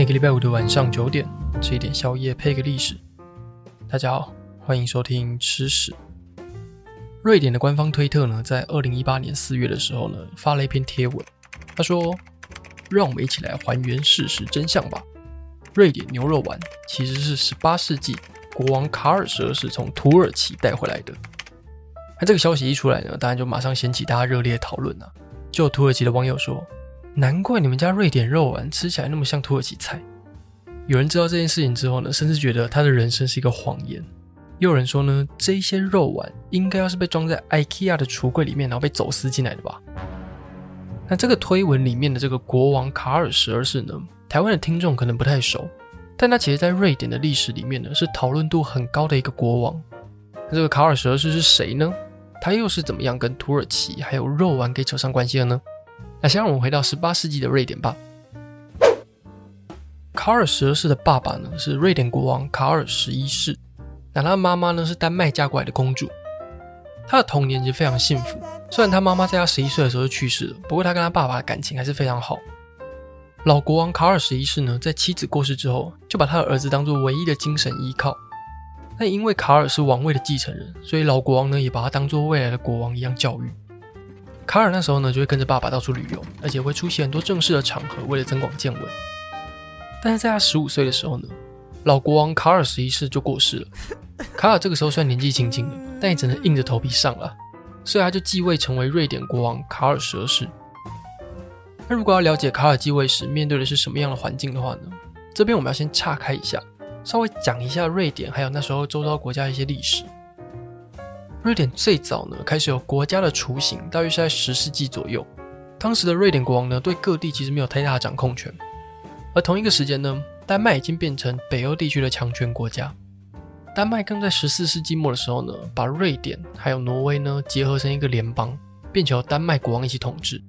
每个礼拜五的晚上九点，吃一点宵夜配个历史。大家好，欢迎收听吃史。瑞典的官方推特呢，在二零一八年四月的时候呢，发了一篇贴文，他说：“让我们一起来还原事实真相吧。瑞典牛肉丸其实是十八世纪国王卡尔十二世从土耳其带回来的。”那这个消息一出来呢，当然就马上掀起大家热烈讨论啊。就土耳其的网友说。难怪你们家瑞典肉丸吃起来那么像土耳其菜。有人知道这件事情之后呢，甚至觉得他的人生是一个谎言。又有人说呢，这些肉丸应该要是被装在 IKEA 的橱柜里面，然后被走私进来的吧？那这个推文里面的这个国王卡尔十二世呢，台湾的听众可能不太熟，但他其实在瑞典的历史里面呢，是讨论度很高的一个国王。那这个卡尔十二世是谁呢？他又是怎么样跟土耳其还有肉丸给扯上关系的呢？那先让我们回到十八世纪的瑞典吧。卡尔十二世的爸爸呢，是瑞典国王卡尔十一世，那他的妈妈呢，是丹麦嫁过来的公主。他的童年其实非常幸福，虽然他妈妈在他十一岁的时候就去世了，不过他跟他爸爸的感情还是非常好。老国王卡尔十一世呢，在妻子过世之后，就把他的儿子当做唯一的精神依靠。那因为卡尔是王位的继承人，所以老国王呢，也把他当做未来的国王一样教育。卡尔那时候呢，就会跟着爸爸到处旅游，而且会出席很多正式的场合，为了增广见闻。但是在他十五岁的时候呢，老国王卡尔十一世就过世了。卡尔这个时候虽然年纪轻轻的，但也只能硬着头皮上了，所以他就继位成为瑞典国王卡尔十二世。那如果要了解卡尔继位时面对的是什么样的环境的话呢？这边我们要先岔开一下，稍微讲一下瑞典还有那时候周遭国家的一些历史。瑞典最早呢，开始有国家的雏形，大约是在十世纪左右。当时的瑞典国王呢，对各地其实没有太大的掌控权。而同一个时间呢，丹麦已经变成北欧地区的强权国家。丹麦更在十四世纪末的时候呢，把瑞典还有挪威呢结合成一个联邦，并且由丹麦国王一起统治。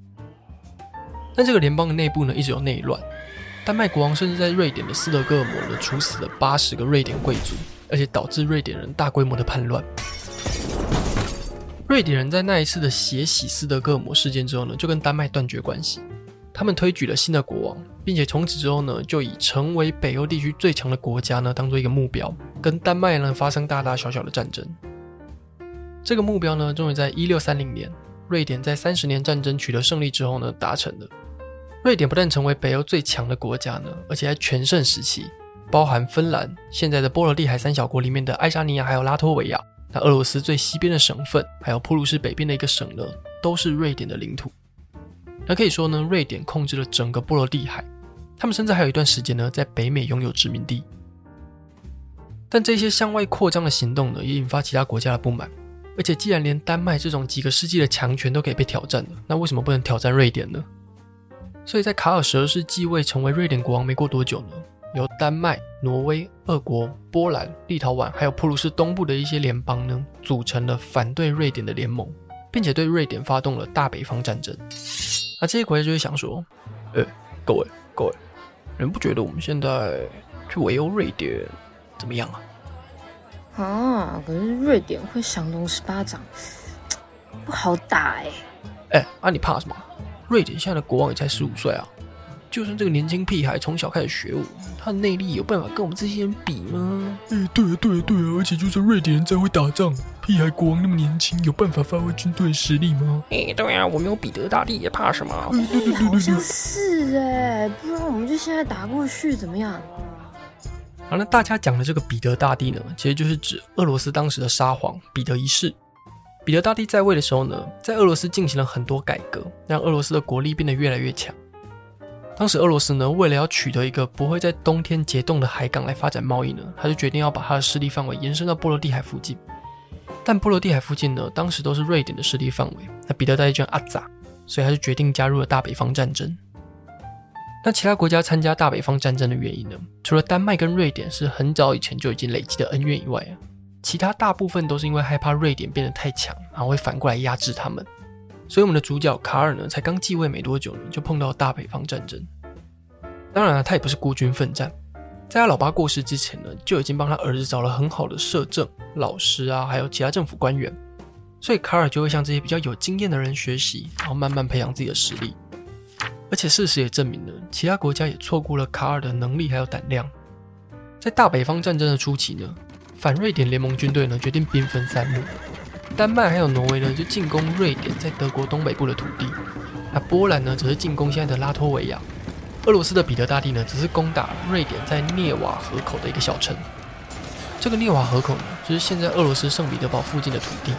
但这个联邦的内部呢，一直有内乱。丹麦国王甚至在瑞典的斯德哥尔摩呢，处死了八十个瑞典贵族，而且导致瑞典人大规模的叛乱。瑞典人在那一次的血洗斯德哥尔摩事件之后呢，就跟丹麦断绝关系。他们推举了新的国王，并且从此之后呢，就以成为北欧地区最强的国家呢，当做一个目标，跟丹麦呢发生大大小小的战争。这个目标呢，终于在一六三零年，瑞典在三十年战争取得胜利之后呢，达成了。瑞典不但成为北欧最强的国家呢，而且在全盛时期，包含芬兰、现在的波罗的海三小国里面的爱沙尼亚还有拉脱维亚。那俄罗斯最西边的省份，还有普鲁士北边的一个省呢，都是瑞典的领土。那可以说呢，瑞典控制了整个波罗的海。他们甚至还有一段时间呢，在北美拥有殖民地。但这些向外扩张的行动呢，也引发其他国家的不满。而且，既然连丹麦这种几个世纪的强权都可以被挑战了，那为什么不能挑战瑞典呢？所以在卡尔十二世继位成为瑞典国王没过多久呢，由丹麦、挪威、俄国、波兰、立陶宛，还有普鲁士东部的一些联邦呢，组成了反对瑞典的联盟，并且对瑞典发动了大北方战争。那这些国家就会想说：“呃，各位各位，你们不觉得我们现在去围殴瑞典怎么样啊？”啊，可是瑞典会降龙十八掌，不好打哎。哎，啊，你怕什么？瑞典现在的国王也才十五岁啊。就算这个年轻屁孩从小开始学武，他的内力有办法跟我们这些人比吗？哎、欸，对啊，对啊，对啊！而且就算瑞典人再会打仗，屁孩国王那么年轻，有办法发挥军队实力吗？哎、欸，对啊，我们有彼得大帝，也怕什么？哎、欸，对对对对，好像是哎，不然我们就现在打过去怎么样？好，那大家讲的这个彼得大帝呢，其实就是指俄罗斯当时的沙皇彼得一世。彼得大帝在位的时候呢，在俄罗斯进行了很多改革，让俄罗斯的国力变得越来越强。当时俄罗斯呢，为了要取得一个不会在冬天结冻的海港来发展贸易呢，他就决定要把他的势力范围延伸到波罗的海附近。但波罗的海附近呢，当时都是瑞典的势力范围。那彼得大帝就阿扎，所以他就决定加入了大北方战争。那其他国家参加大北方战争的原因呢，除了丹麦跟瑞典是很早以前就已经累积的恩怨以外，其他大部分都是因为害怕瑞典变得太强，然后会反过来压制他们。所以我们的主角卡尔呢，才刚继位没多久呢，就碰到大北方战争。当然了，他也不是孤军奋战，在他老爸过世之前呢，就已经帮他儿子找了很好的摄政老师啊，还有其他政府官员。所以卡尔就会向这些比较有经验的人学习，然后慢慢培养自己的实力。而且事实也证明了，其他国家也错过了卡尔的能力还有胆量。在大北方战争的初期呢，反瑞典联盟军队呢决定兵分三路，丹麦还有挪威呢就进攻瑞典在德国东北部的土地，那波兰呢则是进攻现在的拉脱维亚，俄罗斯的彼得大帝呢只是攻打瑞典在涅瓦河口的一个小城。这个涅瓦河口呢，就是现在俄罗斯圣彼得堡附近的土地。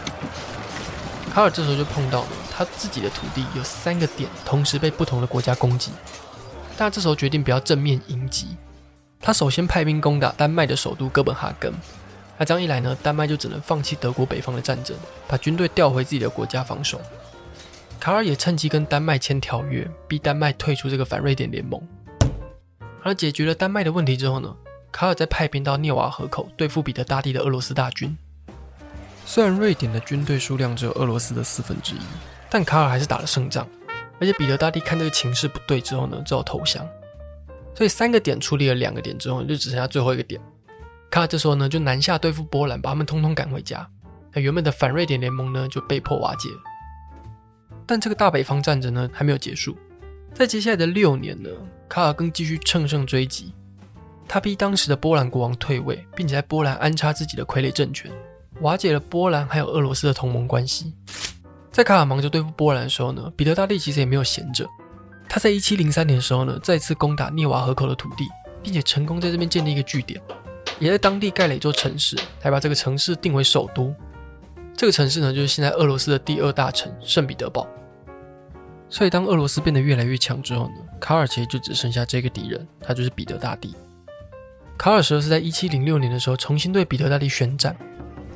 卡尔这时候就碰到了他自己的土地有三个点同时被不同的国家攻击，但他这时候决定不要正面迎击，他首先派兵攻打丹麦的首都哥本哈根。这样一来呢，丹麦就只能放弃德国北方的战争，把军队调回自己的国家防守。卡尔也趁机跟丹麦签条约，逼丹麦退出这个反瑞典联盟。而解决了丹麦的问题之后呢，卡尔再派兵到涅瓦河口对付彼得大帝的俄罗斯大军。虽然瑞典的军队数量只有俄罗斯的四分之一，但卡尔还是打了胜仗。而且彼得大帝看这个情势不对之后呢，只好投降。所以三个点处理了两个点之后，就只剩下最后一个点。卡尔这时候呢，就南下对付波兰，把他们通通赶回家。那原本的反瑞典联盟呢，就被迫瓦解。但这个大北方战争呢，还没有结束。在接下来的六年呢，卡尔更继续乘胜追击。他逼当时的波兰国王退位，并且在波兰安插自己的傀儡政权，瓦解了波兰还有俄罗斯的同盟关系。在卡尔忙着对付波兰的时候呢，彼得大帝其实也没有闲着。他在1703年的时候呢，再次攻打涅瓦河口的土地，并且成功在这边建立一个据点，也在当地盖了一座城市，还把这个城市定为首都。这个城市呢，就是现在俄罗斯的第二大城圣彼得堡。所以，当俄罗斯变得越来越强之后呢，卡尔其实就只剩下这个敌人，他就是彼得大帝。卡尔十二是在一七零六年的时候重新对彼得大帝宣战，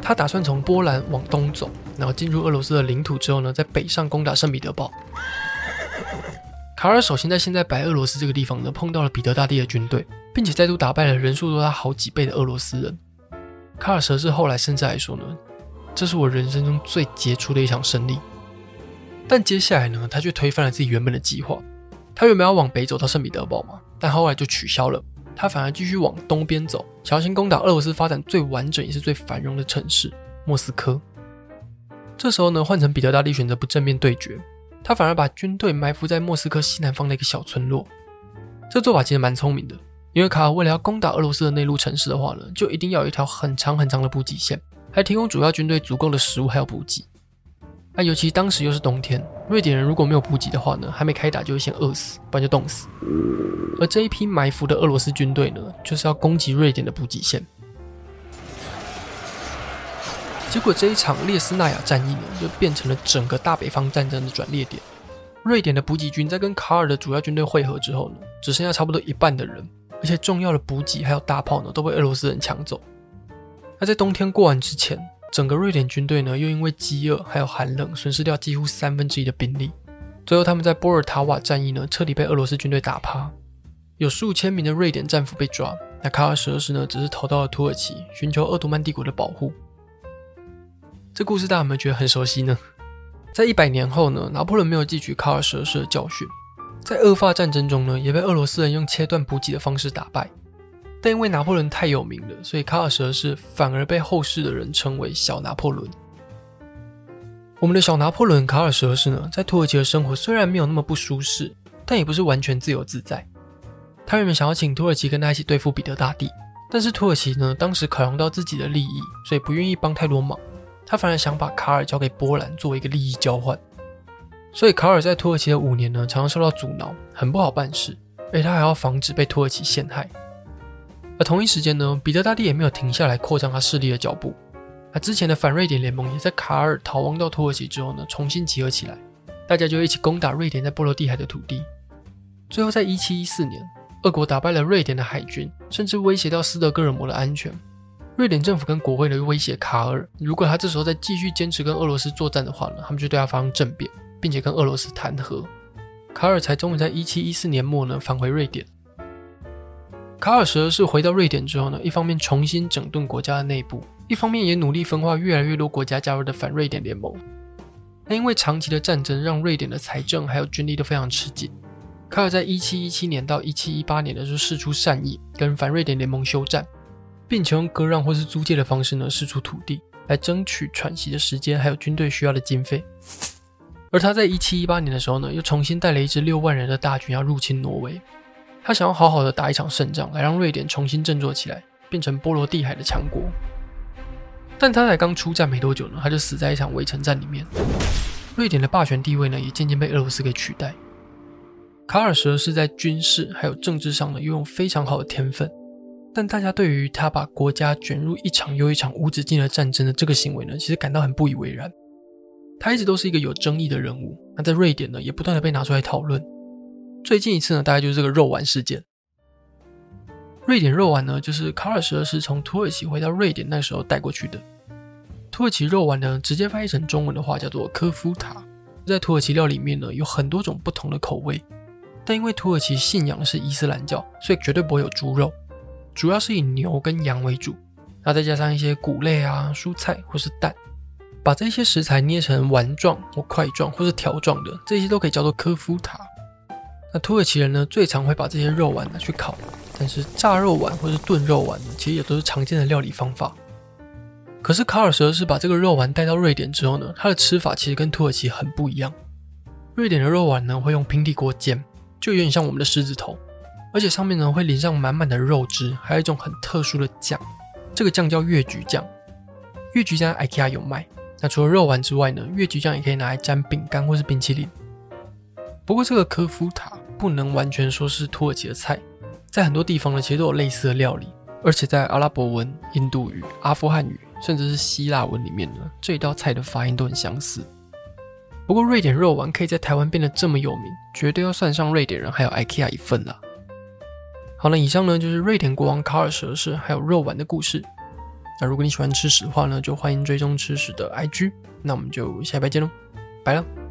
他打算从波兰往东走，然后进入俄罗斯的领土之后呢，在北上攻打圣彼得堡。卡尔首先在现在白俄罗斯这个地方呢，碰到了彼得大帝的军队，并且再度打败了人数多他好几倍的俄罗斯人。卡尔十二世后来甚至还说呢，这是我人生中最杰出的一场胜利。但接下来呢，他却推翻了自己原本的计划，他原本要往北走到圣彼得堡嘛，但后来就取消了。他反而继续往东边走，小心攻打俄罗斯发展最完整也是最繁荣的城市莫斯科。这时候呢，换成彼得大帝选择不正面对决，他反而把军队埋伏在莫斯科西南方的一个小村落。这做法其实蛮聪明的，因为卡尔为了要攻打俄罗斯的内陆城市的话呢，就一定要有一条很长很长的补给线，还提供主要军队足够的食物还有补给。那尤其当时又是冬天，瑞典人如果没有补给的话呢，还没开打就会先饿死，不然就冻死。而这一批埋伏的俄罗斯军队呢，就是要攻击瑞典的补给线。结果这一场列斯纳亚战役呢，就变成了整个大北方战争的转捩点。瑞典的补给军在跟卡尔的主要军队会合之后呢，只剩下差不多一半的人，而且重要的补给还有大炮呢，都被俄罗斯人抢走。那在冬天过完之前，整个瑞典军队呢，又因为饥饿还有寒冷，损失掉几乎三分之一的兵力。最后，他们在波尔塔瓦战役呢，彻底被俄罗斯军队打趴，有数千名的瑞典战俘被抓。那卡尔十二世呢，只是逃到了土耳其，寻求奥图曼帝国的保护。这故事大家有没有觉得很熟悉呢？在一百年后呢，拿破仑没有汲取卡尔十二世的教训，在俄法战争中呢，也被俄罗斯人用切断补给的方式打败。但因为拿破仑太有名了，所以卡尔十二世反而被后世的人称为小拿破仑。我们的小拿破仑卡尔十二世呢，在土耳其的生活虽然没有那么不舒适，但也不是完全自由自在。他原本想要请土耳其跟他一起对付彼得大帝，但是土耳其呢，当时考量到自己的利益，所以不愿意帮太多忙。他反而想把卡尔交给波兰作为一个利益交换。所以卡尔在土耳其的五年呢，常常受到阻挠，很不好办事，而他还要防止被土耳其陷害。而同一时间呢，彼得大帝也没有停下来扩张他势力的脚步。那之前的反瑞典联盟也在卡尔逃亡到土耳其之后呢，重新集合起来，大家就一起攻打瑞典在波罗的海的土地。最后在一七一四年，俄国打败了瑞典的海军，甚至威胁到斯德哥尔摩的安全。瑞典政府跟国会呢威胁卡尔，如果他这时候再继续坚持跟俄罗斯作战的话呢，他们就对他发生政变，并且跟俄罗斯谈和。卡尔才终于在一七一四年末呢返回瑞典。卡尔十二世回到瑞典之后呢，一方面重新整顿国家的内部，一方面也努力分化越来越多国家加入的反瑞典联盟。那因为长期的战争，让瑞典的财政还有军力都非常吃紧。卡尔在一七一七年到一七一八年的时候释出善意，跟反瑞典联盟休战，并且用割让或是租借的方式呢释出土地，来争取喘息的时间，还有军队需要的经费。而他在一七一八年的时候呢，又重新带了一支六万人的大军要入侵挪威。他想要好好的打一场胜仗，来让瑞典重新振作起来，变成波罗的海的强国。但他才刚出战没多久呢，他就死在一场围城战里面。瑞典的霸权地位呢，也渐渐被俄罗斯给取代。卡尔十是在军事还有政治上呢，拥有非常好的天分，但大家对于他把国家卷入一场又一场无止境的战争的这个行为呢，其实感到很不以为然。他一直都是一个有争议的人物，那在瑞典呢，也不断的被拿出来讨论。最近一次呢，大概就是这个肉丸事件。瑞典肉丸呢，就是卡尔十二世从土耳其回到瑞典那时候带过去的。土耳其肉丸呢，直接翻译成中文的话叫做科夫塔。在土耳其料里面呢，有很多种不同的口味，但因为土耳其信仰的是伊斯兰教，所以绝对不会有猪肉，主要是以牛跟羊为主，那再加上一些谷类啊、蔬菜或是蛋。把这些食材捏成丸状或块状或是条状的，这些都可以叫做科夫塔。那土耳其人呢，最常会把这些肉丸拿去烤，但是炸肉丸或是炖肉丸呢，其实也都是常见的料理方法。可是卡尔舍是把这个肉丸带到瑞典之后呢，它的吃法其实跟土耳其很不一样。瑞典的肉丸呢，会用平底锅煎，就有点像我们的狮子头，而且上面呢会淋上满满的肉汁，还有一种很特殊的酱，这个酱叫越橘酱。越橘酱在 IKEA 有卖。那除了肉丸之外呢，越橘酱也可以拿来沾饼干或是冰淇淋。不过这个科夫塔不能完全说是土耳其的菜，在很多地方呢其实都有类似的料理，而且在阿拉伯文、印度语、阿富汗语，甚至是希腊文里面呢，这一道菜的发音都很相似。不过瑞典肉丸可以在台湾变得这么有名，绝对要算上瑞典人还有 IKEA 一份了。好了，以上呢就是瑞典国王卡尔十二世还有肉丸的故事。那如果你喜欢吃屎的话呢，就欢迎追踪吃屎的 IG。那我们就下礼拜见喽，拜了。